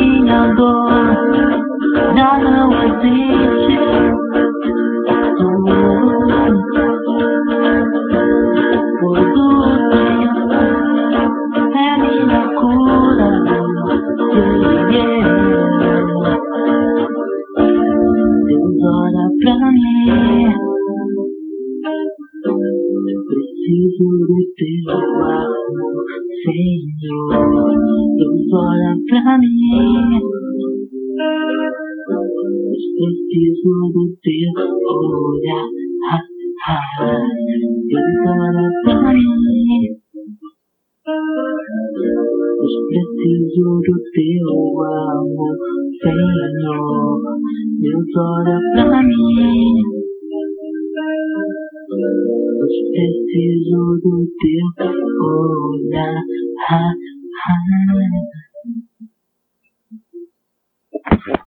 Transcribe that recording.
minha dor. Nada existe. Tudo é, é minha cura. Deus olha pra mim preciso do teu amor, Senhor. Deus olha pra mim. Preciso do teu olhar, Deus ah, olha pra mim. Preciso do teu amor, Senhor. Deus olha pra mim. Preciso do teu olhar. Ah, ah.